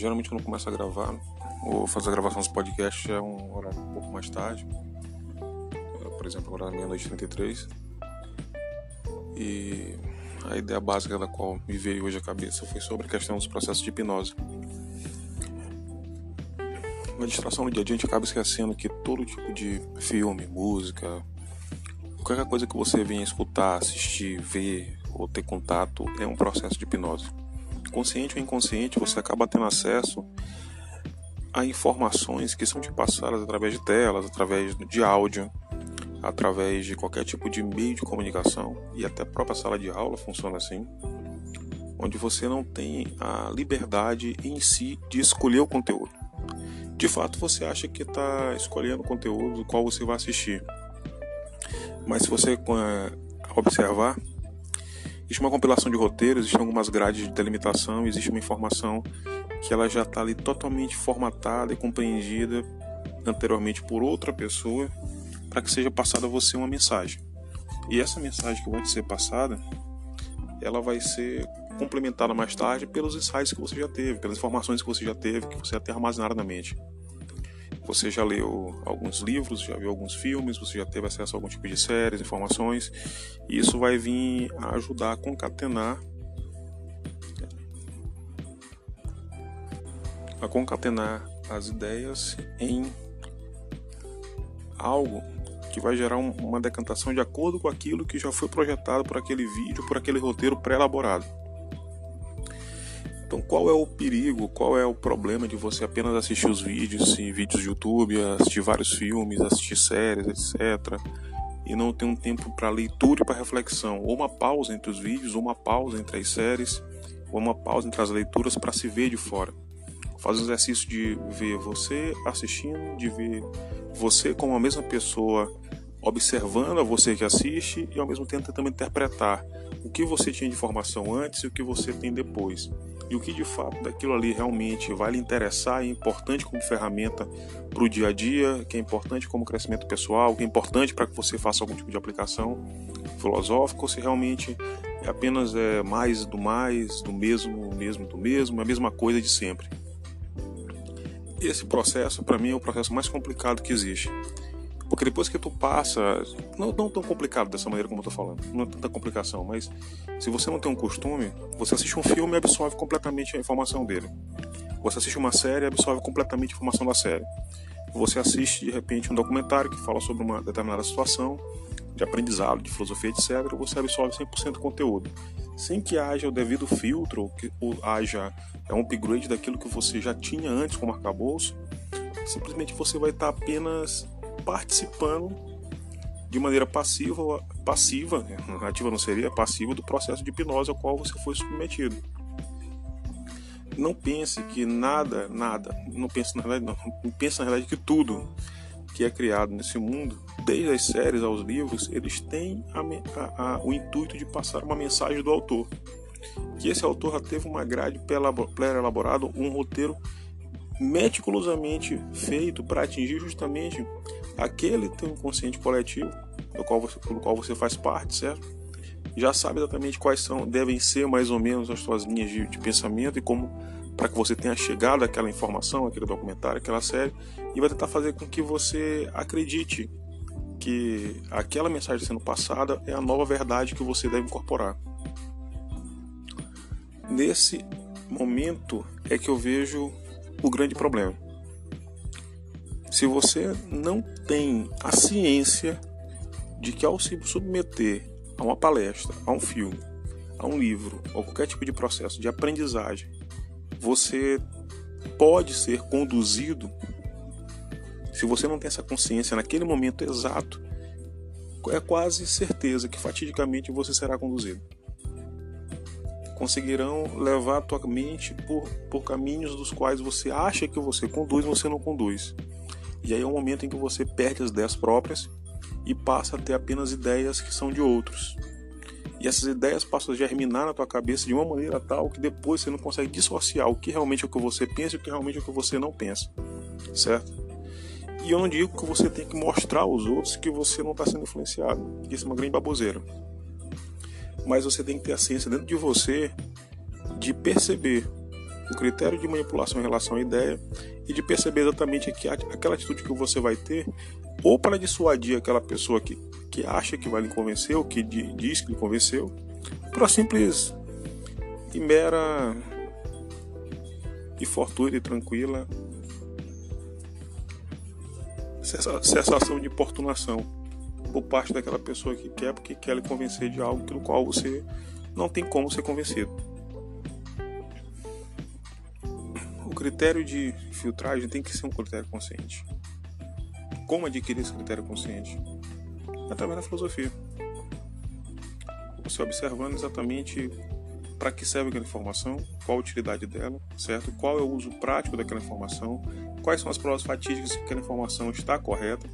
geralmente quando eu começo a gravar ou fazer a gravação dos podcasts é um horário um pouco mais tarde. É, por exemplo, agora é meia-noite e 33. E a ideia básica da qual me veio hoje à cabeça foi sobre a questão dos processos de hipnose. Na distração no dia a dia a gente acaba esquecendo que todo tipo de filme, música, qualquer coisa que você venha escutar, assistir, ver ou ter contato é um processo de hipnose. Consciente ou inconsciente, você acaba tendo acesso a informações que são te passadas através de telas, através de áudio, através de qualquer tipo de meio de comunicação e até a própria sala de aula funciona assim, onde você não tem a liberdade em si de escolher o conteúdo. De fato, você acha que está escolhendo o conteúdo do qual você vai assistir, mas se você observar, existe uma compilação de roteiros, existem algumas grades de delimitação, existe uma informação que ela já está ali totalmente formatada e compreendida anteriormente por outra pessoa para que seja passada a você uma mensagem. E essa mensagem que vai ser passada, ela vai ser complementada mais tarde pelos insights que você já teve, pelas informações que você já teve, que você já tem na mente. Você já leu alguns livros, já viu alguns filmes, você já teve acesso a algum tipo de séries, informações, e isso vai vir a ajudar a concatenar a concatenar as ideias em algo que vai gerar um, uma decantação de acordo com aquilo que já foi projetado por aquele vídeo, por aquele roteiro pré-elaborado. Então, qual é o perigo, qual é o problema de você apenas assistir os vídeos, em vídeos de YouTube, assistir vários filmes, assistir séries, etc., e não ter um tempo para leitura e para reflexão, ou uma pausa entre os vídeos, ou uma pausa entre as séries, ou uma pausa entre as leituras para se ver de fora? Faz o exercício de ver você assistindo, de ver você como a mesma pessoa observando a você que assiste e ao mesmo tempo tentando interpretar o que você tinha de informação antes e o que você tem depois. E o que de fato daquilo ali realmente vai lhe interessar e é importante como ferramenta para o dia a dia, que é importante como crescimento pessoal, que é importante para que você faça algum tipo de aplicação filosófica, ou se realmente é apenas é, mais do mais, do mesmo, mesmo do mesmo, a mesma coisa de sempre esse processo para mim é o processo mais complicado que existe. Porque depois que tu passa, não, não tão complicado dessa maneira como eu tô falando, não é tanta complicação, mas se você não tem um costume, você assiste um filme e absorve completamente a informação dele. Você assiste uma série e absorve completamente a informação da série. Você assiste de repente um documentário que fala sobre uma determinada situação de aprendizado, de filosofia, etc. Você absorve 100% do conteúdo, sem que haja o devido filtro, que haja é um upgrade daquilo que você já tinha antes como arcabouço, simplesmente você vai estar apenas participando de maneira passiva, passiva, né? ativa não seria, passiva do processo de hipnose ao qual você foi submetido. Não pense que nada, nada, não pense na verdade, não, pense na verdade que tudo que é criado nesse mundo, desde as séries aos livros, eles têm a, a, a, o intuito de passar uma mensagem do autor que esse autor já teve uma grade pré-elaborada, um roteiro meticulosamente feito para atingir justamente aquele teu inconsciente coletivo do qual você, do qual você faz parte, certo? Já sabe exatamente quais são, devem ser mais ou menos as suas linhas de, de pensamento e como para que você tenha chegado àquela informação, aquele documentário, aquela série, e vai tentar fazer com que você acredite que aquela mensagem sendo passada é a nova verdade que você deve incorporar. Nesse momento é que eu vejo o grande problema. Se você não tem a ciência de que ao se submeter a uma palestra, a um filme, a um livro ou qualquer tipo de processo de aprendizagem, você pode ser conduzido. Se você não tem essa consciência naquele momento exato, é quase certeza que fatidicamente você será conduzido conseguirão levar a tua mente por, por caminhos dos quais você acha que você conduz, você não conduz. E aí é o um momento em que você perde as ideias próprias e passa a ter apenas ideias que são de outros. E essas ideias passam a germinar na tua cabeça de uma maneira tal que depois você não consegue dissociar o que realmente é o que você pensa e o que realmente é o que você não pensa. Certo? E eu não digo que você tem que mostrar aos outros que você não está sendo influenciado. Isso é uma grande baboseira mas você tem que ter a ciência dentro de você de perceber o critério de manipulação em relação à ideia e de perceber exatamente que aquela atitude que você vai ter, ou para dissuadir aquela pessoa que, que acha que vai lhe convencer, ou que diz que lhe convenceu, para simples e mera e fortuita e tranquila sensação de importunação por parte daquela pessoa que quer porque quer lhe convencer de algo pelo qual você não tem como ser convencido. O critério de filtragem tem que ser um critério consciente. Como adquirir esse critério consciente? Através da filosofia. Você observando exatamente para que serve aquela informação, qual a utilidade dela, certo? Qual é o uso prático daquela informação, quais são as provas fatídicas que aquela informação está correta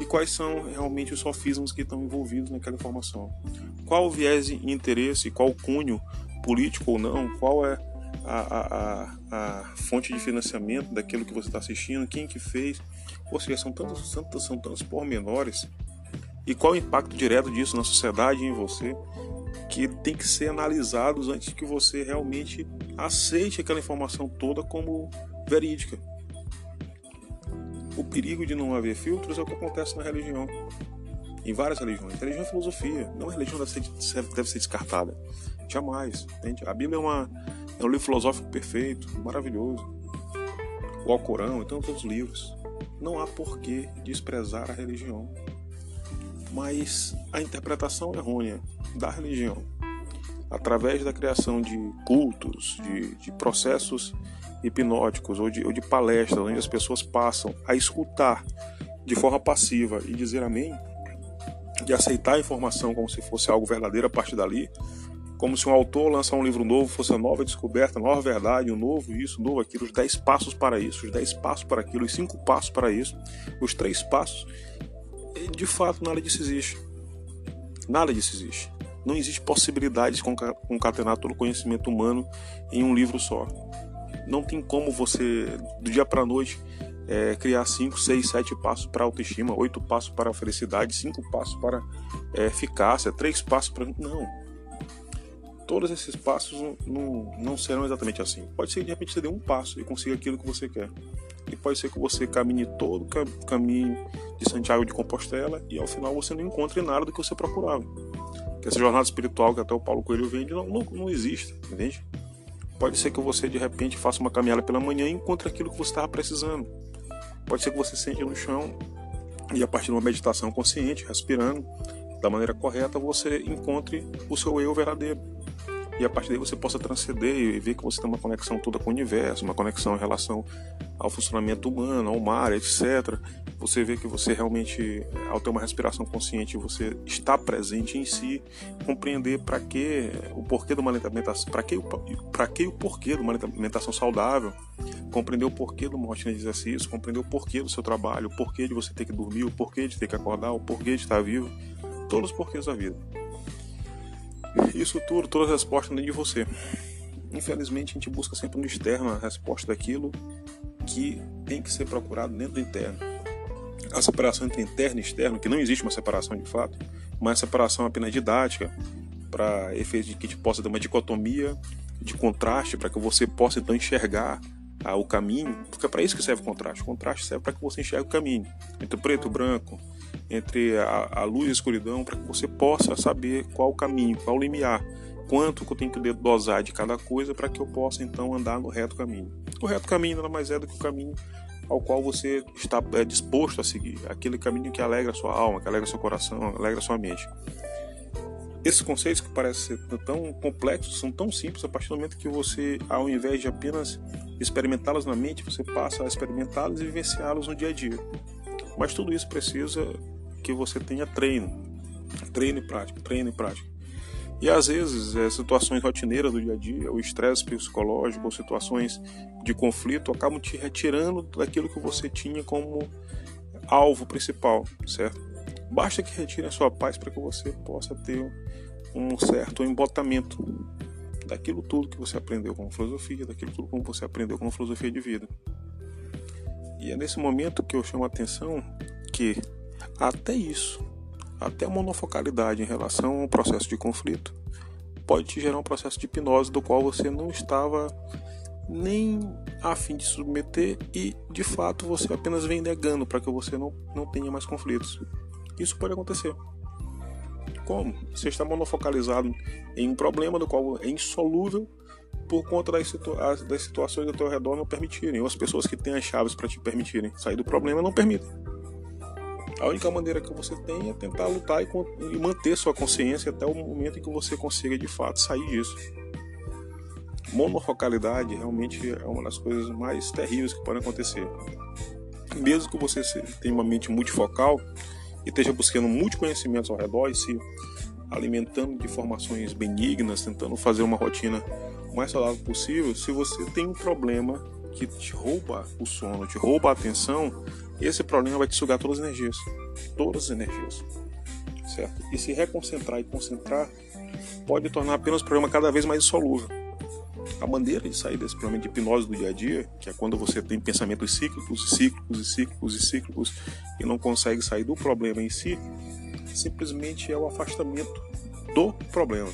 e quais são realmente os sofismas que estão envolvidos naquela informação. Qual o viés de interesse, qual o cunho político ou não, qual é a, a, a, a fonte de financiamento daquilo que você está assistindo, quem que fez, ou seja, são tantos, tantos, são tantos pormenores e qual o impacto direto disso na sociedade e em você que tem que ser analisados antes que você realmente aceite aquela informação toda como verídica. O perigo de não haver filtros é o que acontece na religião. Em várias religiões. A religião é filosofia. Não a religião deve ser, deve ser descartada. Jamais. Entende? A Bíblia é, uma, é um livro filosófico perfeito, maravilhoso. O Alcorão, então todos os livros. Não há porquê desprezar a religião. Mas a interpretação errônea da religião, através da criação de cultos, de, de processos hipnóticos ou de, ou de palestras, onde as pessoas passam a escutar de forma passiva e dizer amém, de aceitar a informação como se fosse algo verdadeiro a partir dali, como se um autor lançar um livro novo fosse a nova descoberta, a nova verdade, um novo isso, novo aquilo, os dez passos para isso, os dez passos para aquilo, os cinco passos para isso, os três passos. E, de fato, nada disso existe. Nada disso existe. Não existe possibilidade de concatenar todo o conhecimento humano em um livro só. Não tem como você, do dia para noite, é, criar 5, 6, 7 passos para autoestima, 8 passos para felicidade, 5 passos para é, eficácia, 3 passos para. Não. Todos esses passos não, não, não, serão exatamente assim. Pode ser que de repente você dê um passo e consiga aquilo que você quer. E pode ser que você caminhe todo o caminho de Santiago de Compostela e ao final você não encontre nada do que você procurava. Que essa jornada espiritual que até o Paulo Coelho vende não, não, não existe, entende? Pode ser que você de repente faça uma caminhada pela manhã e encontre aquilo que você estava precisando. Pode ser que você sente no chão e a partir de uma meditação consciente, respirando da maneira correta, você encontre o seu eu verdadeiro e a partir daí você possa transcender e ver que você tem uma conexão toda com o universo, uma conexão em relação ao funcionamento humano, ao mar, etc. Você vê que você realmente, ao ter uma respiração consciente, você está presente em si, compreender para que o porquê de uma alimentação, para que, que o porquê de uma alimentação saudável, compreender o porquê uma rotina de exercício, compreender o porquê do seu trabalho, o porquê de você ter que dormir, o porquê de ter que acordar, o porquê de estar vivo, todos os porquês da vida. Isso tudo, todas as respostas dentro de você. Infelizmente, a gente busca sempre no externo a resposta daquilo que tem que ser procurado dentro do interno. A separação entre interno e externo, que não existe uma separação de fato, mas separação apenas didática, para efeito de que a gente possa ter uma dicotomia de contraste, para que você possa então enxergar ah, o caminho, porque é para isso que serve o contraste. O contraste serve para que você enxergue o caminho entre preto e branco, entre a, a luz e a escuridão, para que você possa saber qual o caminho, qual o limiar, quanto que eu tenho que dosar de cada coisa para que eu possa então andar no reto caminho. O reto caminho nada mais é do que o caminho ao qual você está é, disposto a seguir, aquele caminho que alegra sua alma, que alegra seu coração, alegra sua mente. Esses conceitos que parecem ser tão complexos são tão simples a partir do momento que você, ao invés de apenas experimentá-los na mente, você passa a experimentá-los e vivenciá-los no dia a dia. Mas tudo isso precisa que você tenha treino, treino e prática, treino e prática. E às vezes, é, situações rotineiras do dia a dia, o estresse psicológico, situações de conflito acabam te retirando daquilo que você tinha como alvo principal, certo? Basta que retire a sua paz para que você possa ter um certo embotamento daquilo tudo que você aprendeu com filosofia, daquilo tudo como você aprendeu com filosofia de vida. E é nesse momento que eu chamo a atenção que até isso, até a monofocalidade em relação ao processo de conflito, pode te gerar um processo de hipnose do qual você não estava nem a fim de submeter e de fato você apenas vem negando para que você não, não tenha mais conflitos. Isso pode acontecer. Como? Você está monofocalizado em um problema do qual é insolúvel por conta das, situa das situações ao teu redor não permitirem, ou as pessoas que têm as chaves para te permitirem sair do problema não permitem. A única maneira que você tem é tentar lutar e, e manter sua consciência até o momento em que você consiga de fato sair disso. Monofocalidade realmente é uma das coisas mais terríveis que podem acontecer. Mesmo que você tenha uma mente multifocal e esteja buscando multiconhecimentos ao redor e se alimentando de informações benignas, tentando fazer uma rotina mais saudável possível, se você tem um problema que te rouba o sono, te rouba a atenção, esse problema vai te sugar todas as energias. Todas as energias. Certo? E se reconcentrar e concentrar pode tornar apenas o problema cada vez mais insolúvel. A maneira de sair desse problema de hipnose do dia a dia, que é quando você tem pensamentos cíclicos, cíclicos e cíclicos e cíclicos e não consegue sair do problema em si, simplesmente é o afastamento do problema.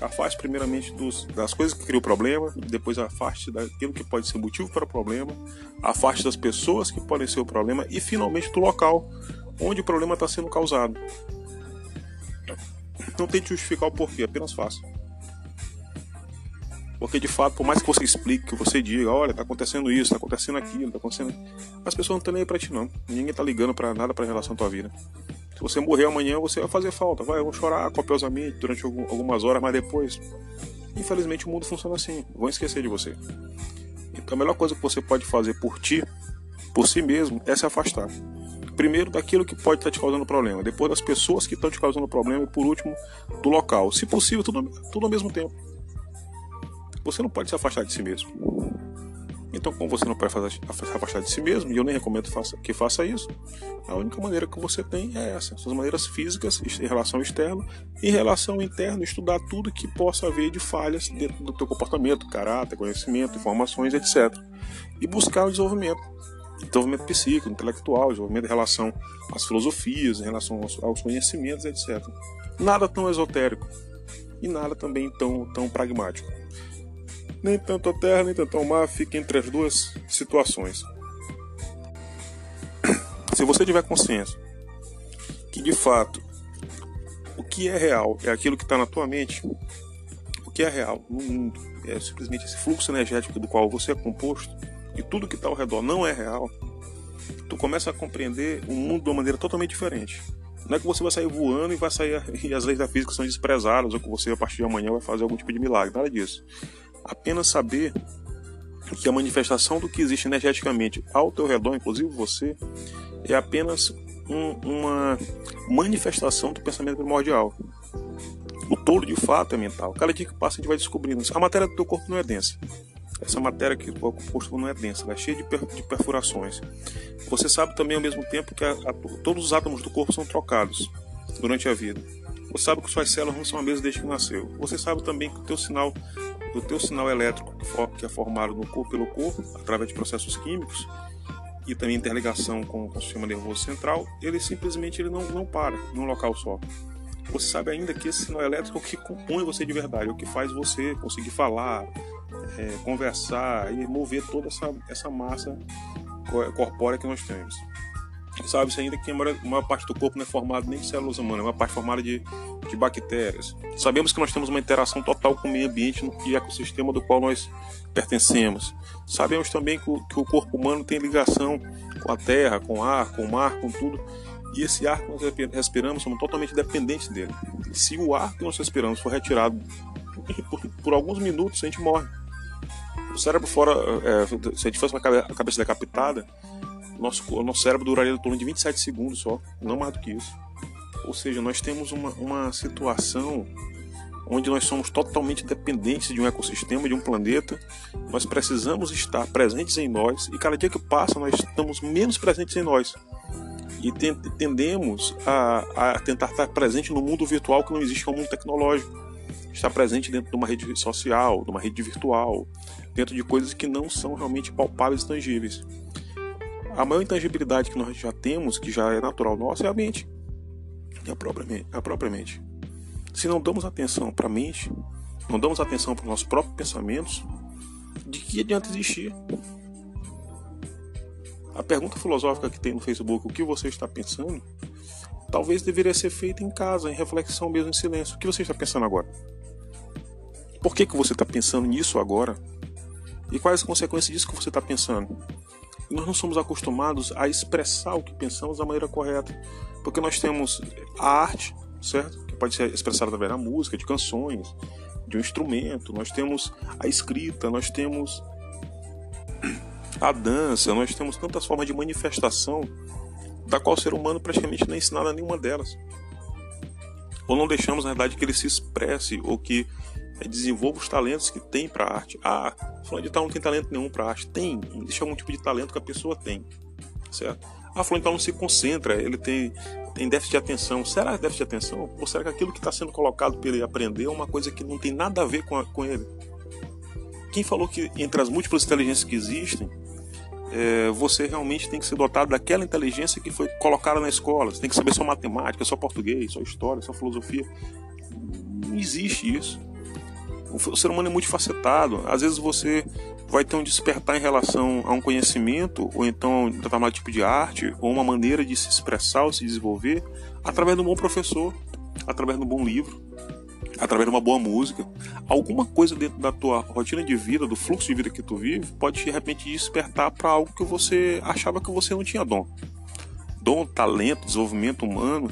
Afaste primeiramente dos, das coisas que criam o problema, depois afaste daquilo que pode ser motivo para o problema, afaste das pessoas que podem ser o problema e finalmente do local onde o problema está sendo causado. Não tente justificar o porquê, apenas faça. Porque de fato, por mais que você explique, que você diga, olha, está acontecendo isso, está acontecendo aquilo, está acontecendo. As pessoas não estão nem aí para ti, não. Ninguém está ligando para nada para relação à tua vida. Se você morrer amanhã, você vai fazer falta. Vai, eu vou chorar copiosamente durante algumas horas, mas depois. Infelizmente, o mundo funciona assim. Vão esquecer de você. Então, a melhor coisa que você pode fazer por ti, por si mesmo, é se afastar. Primeiro, daquilo que pode estar te causando problema. Depois, das pessoas que estão te causando problema. E, por último, do local. Se possível, tudo, tudo ao mesmo tempo. Você não pode se afastar de si mesmo. Então, como você não pode se afastar de si mesmo, e eu nem recomendo que faça isso, a única maneira que você tem é essa: suas maneiras físicas em relação ao externo, em relação ao interno, estudar tudo que possa haver de falhas dentro do teu comportamento, caráter, conhecimento, informações, etc. E buscar o desenvolvimento. Desenvolvimento psíquico, intelectual, desenvolvimento em relação às filosofias, em relação aos, aos conhecimentos, etc. Nada tão esotérico e nada também tão, tão pragmático nem tanto a terra, nem tanto o mar, fica entre as duas situações. Se você tiver consciência que de fato o que é real é aquilo que está na tua mente, o que é real no mundo é simplesmente esse fluxo energético do qual você é composto e tudo que está ao redor não é real, tu começa a compreender o mundo de uma maneira totalmente diferente. Não é que você vai sair voando e vai sair e as leis da física são desprezadas ou que você a partir de amanhã vai fazer algum tipo de milagre, nada disso apenas saber que a manifestação do que existe energeticamente ao teu redor, inclusive você, é apenas um, uma manifestação do pensamento primordial. O tolo de fato é mental. Cada dia que passa a gente vai descobrindo isso. A matéria do teu corpo não é densa. Essa matéria que o composto não é densa, ela é cheia de, per, de perfurações. Você sabe também ao mesmo tempo que a, a, todos os átomos do corpo são trocados durante a vida. Você sabe que suas células não são as mesmas desde que nasceu. Você sabe também que o teu sinal do teu sinal elétrico que é formado no corpo pelo corpo através de processos químicos e também interligação com, com o sistema nervoso central, ele simplesmente ele não, não para num local só. Você sabe ainda que esse sinal elétrico é o que compõe você de verdade, é o que faz você conseguir falar, é, conversar e mover toda essa, essa massa corpórea que nós temos. Sabe-se ainda que a maior, a maior, parte do corpo não é formada nem de células humanas, é uma parte formada de, de bactérias. Sabemos que nós temos uma interação total com o meio ambiente e ecossistema do qual nós pertencemos. Sabemos também que o, que o corpo humano tem ligação com a terra, com o ar, com o mar, com tudo. E esse ar que nós respiramos, somos totalmente dependentes dele. Se o ar que nós respiramos for retirado por, por alguns minutos, a gente morre. O cérebro fora, é, se a gente fosse uma cabeça decapitada, nosso, nosso cérebro duraria em torno de 27 segundos só, não mais do que isso. Ou seja, nós temos uma, uma situação onde nós somos totalmente dependentes de um ecossistema, de um planeta. Nós precisamos estar presentes em nós e cada dia que passa nós estamos menos presentes em nós. E tendemos a, a tentar estar presente no mundo virtual que não existe como mundo tecnológico. Estar presente dentro de uma rede social, de uma rede virtual, dentro de coisas que não são realmente palpáveis e tangíveis. A maior intangibilidade que nós já temos, que já é natural nossa, é a mente. É a própria mente. É a própria mente. Se não damos atenção para a mente, não damos atenção para os nossos próprios pensamentos, de que adianta existir? A pergunta filosófica que tem no Facebook, o que você está pensando, talvez deveria ser feita em casa, em reflexão mesmo, em silêncio. O que você está pensando agora? Por que, que você está pensando nisso agora? E quais as consequências disso que você está pensando? Nós não somos acostumados a expressar o que pensamos da maneira correta, porque nós temos a arte, certo? Que pode ser expressada através da música, de canções, de um instrumento, nós temos a escrita, nós temos a dança, nós temos tantas formas de manifestação da qual o ser humano praticamente não é ensinado a nenhuma delas. Ou não deixamos, na verdade, que ele se expresse ou que desenvolva os talentos que tem para arte. Ah, fulano de tal não tem talento nenhum para arte. Tem, existe algum tipo de talento que a pessoa tem, certo? Ah, fulano de tal não se concentra, ele tem, tem déficit de atenção. Será que déficit de atenção? Ou será que aquilo que está sendo colocado para ele aprender é uma coisa que não tem nada a ver com, a, com ele? Quem falou que entre as múltiplas inteligências que existem, é, você realmente tem que ser dotado daquela inteligência que foi colocada na escola. Você tem que saber só matemática, só português, só história, só filosofia. Não existe isso. O ser humano é multifacetado. Às vezes você vai ter um despertar em relação a um conhecimento, ou então um determinado tipo de arte, ou uma maneira de se expressar ou se desenvolver, através de um bom professor, através de um bom livro, através de uma boa música. Alguma coisa dentro da tua rotina de vida, do fluxo de vida que tu vive, pode de repente despertar para algo que você achava que você não tinha dom. Dom, talento, desenvolvimento humano,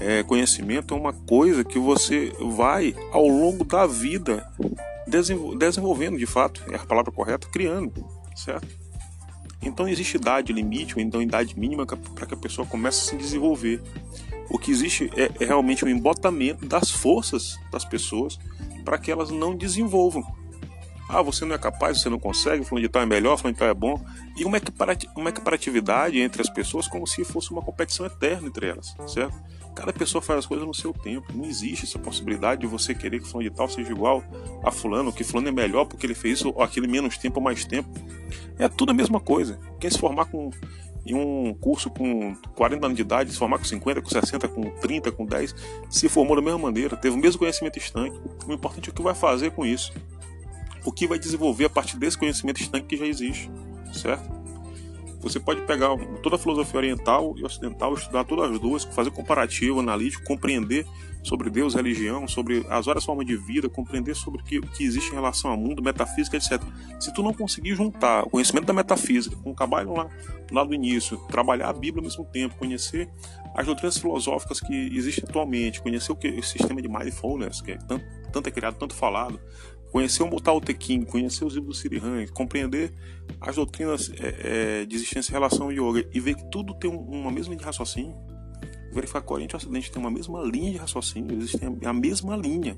é, conhecimento é uma coisa que você vai ao longo da vida desenvolvendo de fato, é a palavra correta, criando, certo? Então existe idade limite, ou então idade mínima para que a pessoa comece a se desenvolver. O que existe é, é realmente um embotamento das forças das pessoas para que elas não desenvolvam. Ah, você não é capaz, você não consegue, falando de tal é melhor, falando de tal é bom. E uma equiparatividade entre as pessoas como se fosse uma competição eterna entre elas, certo? Cada pessoa faz as coisas no seu tempo. Não existe essa possibilidade de você querer que fulano de tal seja igual a fulano, que fulano é melhor porque ele fez isso ou aquele menos tempo ou mais tempo. É tudo a mesma coisa. Quem se formar com em um curso com 40 anos de idade, se formar com 50, com 60, com 30, com 10, se formou da mesma maneira, teve o mesmo conhecimento estanque. O importante é o que vai fazer com isso. O que vai desenvolver a partir desse conhecimento estanque que já existe, certo? Você pode pegar toda a filosofia oriental e ocidental, estudar todas as duas, fazer comparativo, analítico, compreender sobre Deus, religião, sobre as várias formas de vida, compreender sobre o que, que existe em relação ao mundo, metafísica, etc. Se tu não conseguir juntar o conhecimento da metafísica com o trabalho lá, lá do início, trabalhar a Bíblia ao mesmo tempo, conhecer as doutrinas filosóficas que existem atualmente, conhecer o que o sistema de mindfulness, que é tanto, tanto é criado, tanto falado, conhecer o Tao Te Ching, conhecer os do Sirihan, compreender as doutrinas é, é, de existência em relação ao yoga e ver que tudo tem uma mesma linha de raciocínio, verificar que o Oriente e o Ocidente tem uma mesma linha de raciocínio, existem a mesma linha.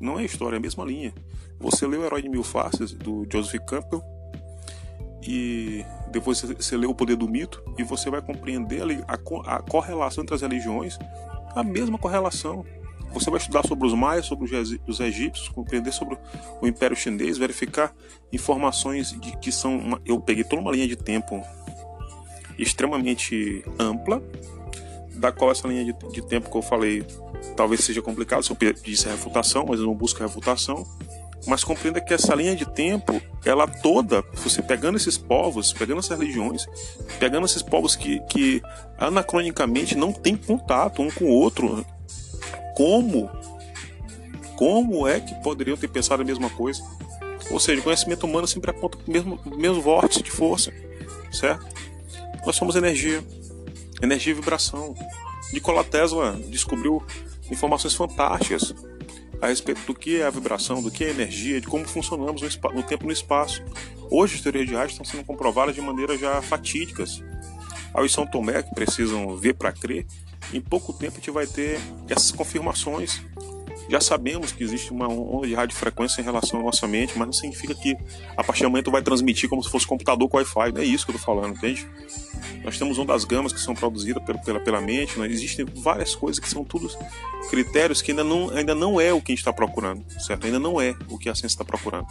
Não é história, é a mesma linha. Você lê o Herói de Mil Faces, do Joseph Campbell, e depois você lê O Poder do Mito, e você vai compreender a, a correlação entre as religiões, a mesma correlação. Você vai estudar sobre os maias, sobre os egípcios, compreender sobre o Império Chinês, verificar informações de que são. Uma, eu peguei toda uma linha de tempo extremamente ampla, da qual essa linha de, de tempo que eu falei talvez seja complicado, se eu pedisse refutação, mas eu não busco refutação. Mas compreenda que essa linha de tempo, ela toda, você pegando esses povos, pegando essas religiões, pegando esses povos que, que anacronicamente não têm contato um com o outro, como? Como é que poderiam ter pensado a mesma coisa? Ou seja, o conhecimento humano sempre aponta o mesmo, mesmo vórtice de força, certo? Nós somos energia, energia e vibração. Nikola Tesla descobriu informações fantásticas a respeito do que é a vibração, do que é a energia, de como funcionamos no, no tempo e no espaço. Hoje as teorias de arte estão sendo comprovadas de maneira já fatídicas. Aos São Tomé, que precisam ver para crer, em pouco tempo a gente vai ter essas confirmações. Já sabemos que existe uma onda de radiofrequência em relação à nossa mente, mas não significa que a partir do momento vai transmitir como se fosse computador com Wi-Fi. Não é isso que eu estou falando, entende? Nós temos ondas gamas que são produzidas pela, pela, pela mente, né? existem várias coisas que são todos critérios que ainda não, ainda não é o que a gente está procurando, certo? Ainda não é o que a ciência está procurando.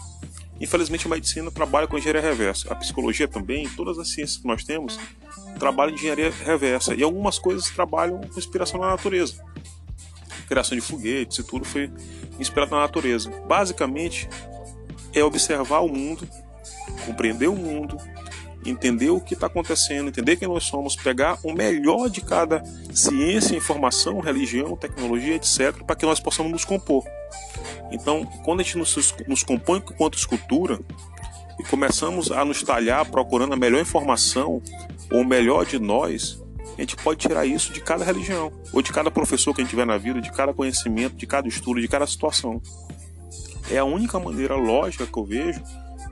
Infelizmente, a medicina trabalha com engenharia reversa. A psicologia também, todas as ciências que nós temos, trabalham em engenharia reversa. E algumas coisas trabalham com inspiração na natureza. Criação de foguetes e tudo foi inspirado na natureza. Basicamente, é observar o mundo, compreender o mundo, entender o que está acontecendo, entender quem nós somos, pegar o melhor de cada ciência, informação, religião, tecnologia, etc., para que nós possamos nos compor. Então, quando a gente nos, nos compõe enquanto escultura e começamos a nos talhar procurando a melhor informação ou o melhor de nós, a gente pode tirar isso de cada religião, ou de cada professor que a gente tiver na vida, de cada conhecimento, de cada estudo, de cada situação. É a única maneira lógica que eu vejo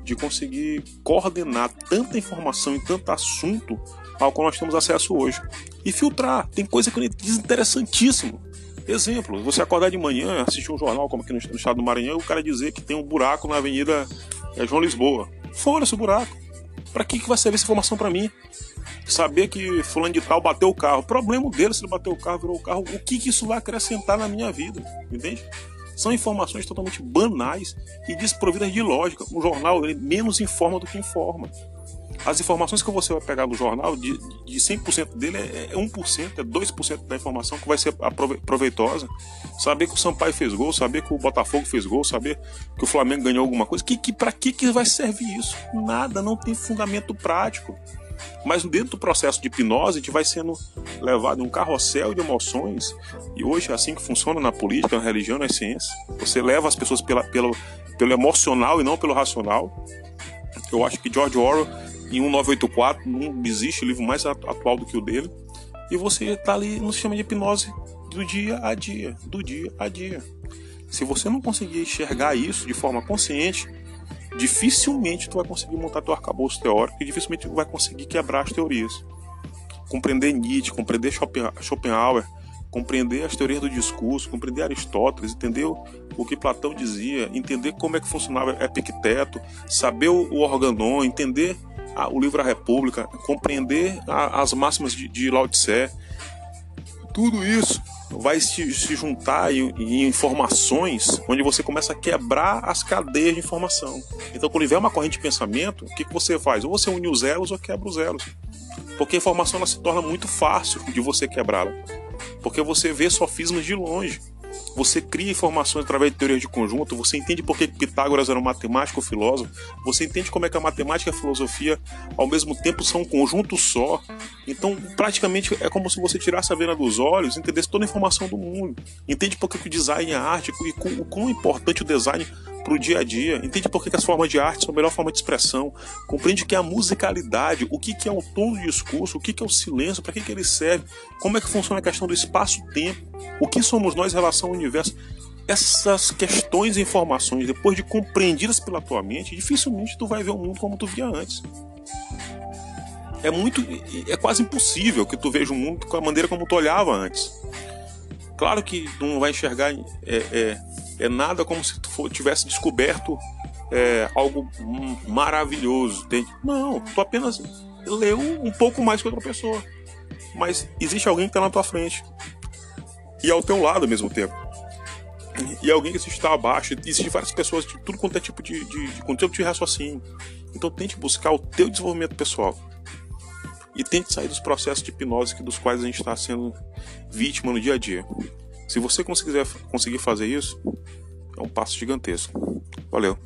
de conseguir coordenar tanta informação e tanto assunto ao qual nós temos acesso hoje. E filtrar. Tem coisa que diz interessantíssimo. Exemplo, você acordar de manhã, assistir um jornal como aqui no estado do Maranhão, e o cara dizer que tem um buraco na Avenida é, João Lisboa. Fora esse buraco. Para que, que vai servir essa informação para mim? Saber que fulano de tal bateu o carro. O problema dele se ele bateu o carro, virou o carro. O que, que isso vai acrescentar na minha vida? Entende? São informações totalmente banais e desprovidas de lógica. O jornal ele menos informa do que informa. As informações que você vai pegar no jornal, de, de 100% dele, é, é 1%, é 2% da informação que vai ser proveitosa. Saber que o Sampaio fez gol, saber que o Botafogo fez gol, saber que o Flamengo ganhou alguma coisa. Que, que, Para que, que vai servir isso? Nada, não tem fundamento prático. Mas dentro do processo de hipnose, a gente vai sendo levado em um carrossel de emoções. E hoje é assim que funciona na política, na religião, na ciência. Você leva as pessoas pela, pelo, pelo emocional e não pelo racional. Eu acho que George Orwell, em 1984, não existe livro mais atual do que o dele. E você está ali no sistema de hipnose do dia a dia, do dia a dia. Se você não conseguir enxergar isso de forma consciente, dificilmente tu vai conseguir montar teu arcabouço teórico e dificilmente tu vai conseguir quebrar as teorias. Compreender Nietzsche, compreender Schopenhauer, compreender as teorias do discurso, compreender Aristóteles, entender o que Platão dizia, entender como é que funcionava Epicteto, saber o organon, entender o livro A República, compreender as máximas de, de Lao Tse, tudo isso vai se, se juntar em, em, informações onde você começa a quebrar as cadeias de informação. Então, quando tiver uma corrente de pensamento, o que, que você faz? Ou você une os elos ou quebra os elos. Porque a informação ela se torna muito fácil de você quebrá-la. Porque você vê sofismas de longe. Você cria informações através de teorias de conjunto, você entende por que Pitágoras era um matemático filósofo, você entende como é que a matemática e a filosofia ao mesmo tempo são um conjunto só. Então, praticamente é como se você tirasse a vena dos olhos e entendesse toda a informação do mundo. Entende por que o design é arte e o quão importante o design para o dia a dia, entende por que, as formas de arte são a melhor forma de expressão, compreende que é a musicalidade, o que, que é o tom do discurso, o que, que é o silêncio, para que, que ele serve, como é que funciona a questão do espaço-tempo, o que somos nós em relação ao universo. Essas questões e informações, depois de compreendidas pela tua mente, dificilmente tu vai ver o mundo como tu via antes. É muito, é quase impossível que tu veja o mundo com a maneira como tu olhava antes. Claro que não vai enxergar é, é, é nada como se tu tivesse descoberto é, algo maravilhoso, entende? Não, tu apenas leu um pouco mais que outra pessoa. Mas existe alguém que está na tua frente e ao teu lado ao mesmo tempo. E alguém que está abaixo. Existem várias pessoas de tudo quanto é tipo de, de, de conteúdo de raciocínio. Então tente buscar o teu desenvolvimento pessoal. E tente sair dos processos de hipnose dos quais a gente está sendo vítima no dia a dia. Se você conseguir, conseguir fazer isso, é um passo gigantesco. Valeu!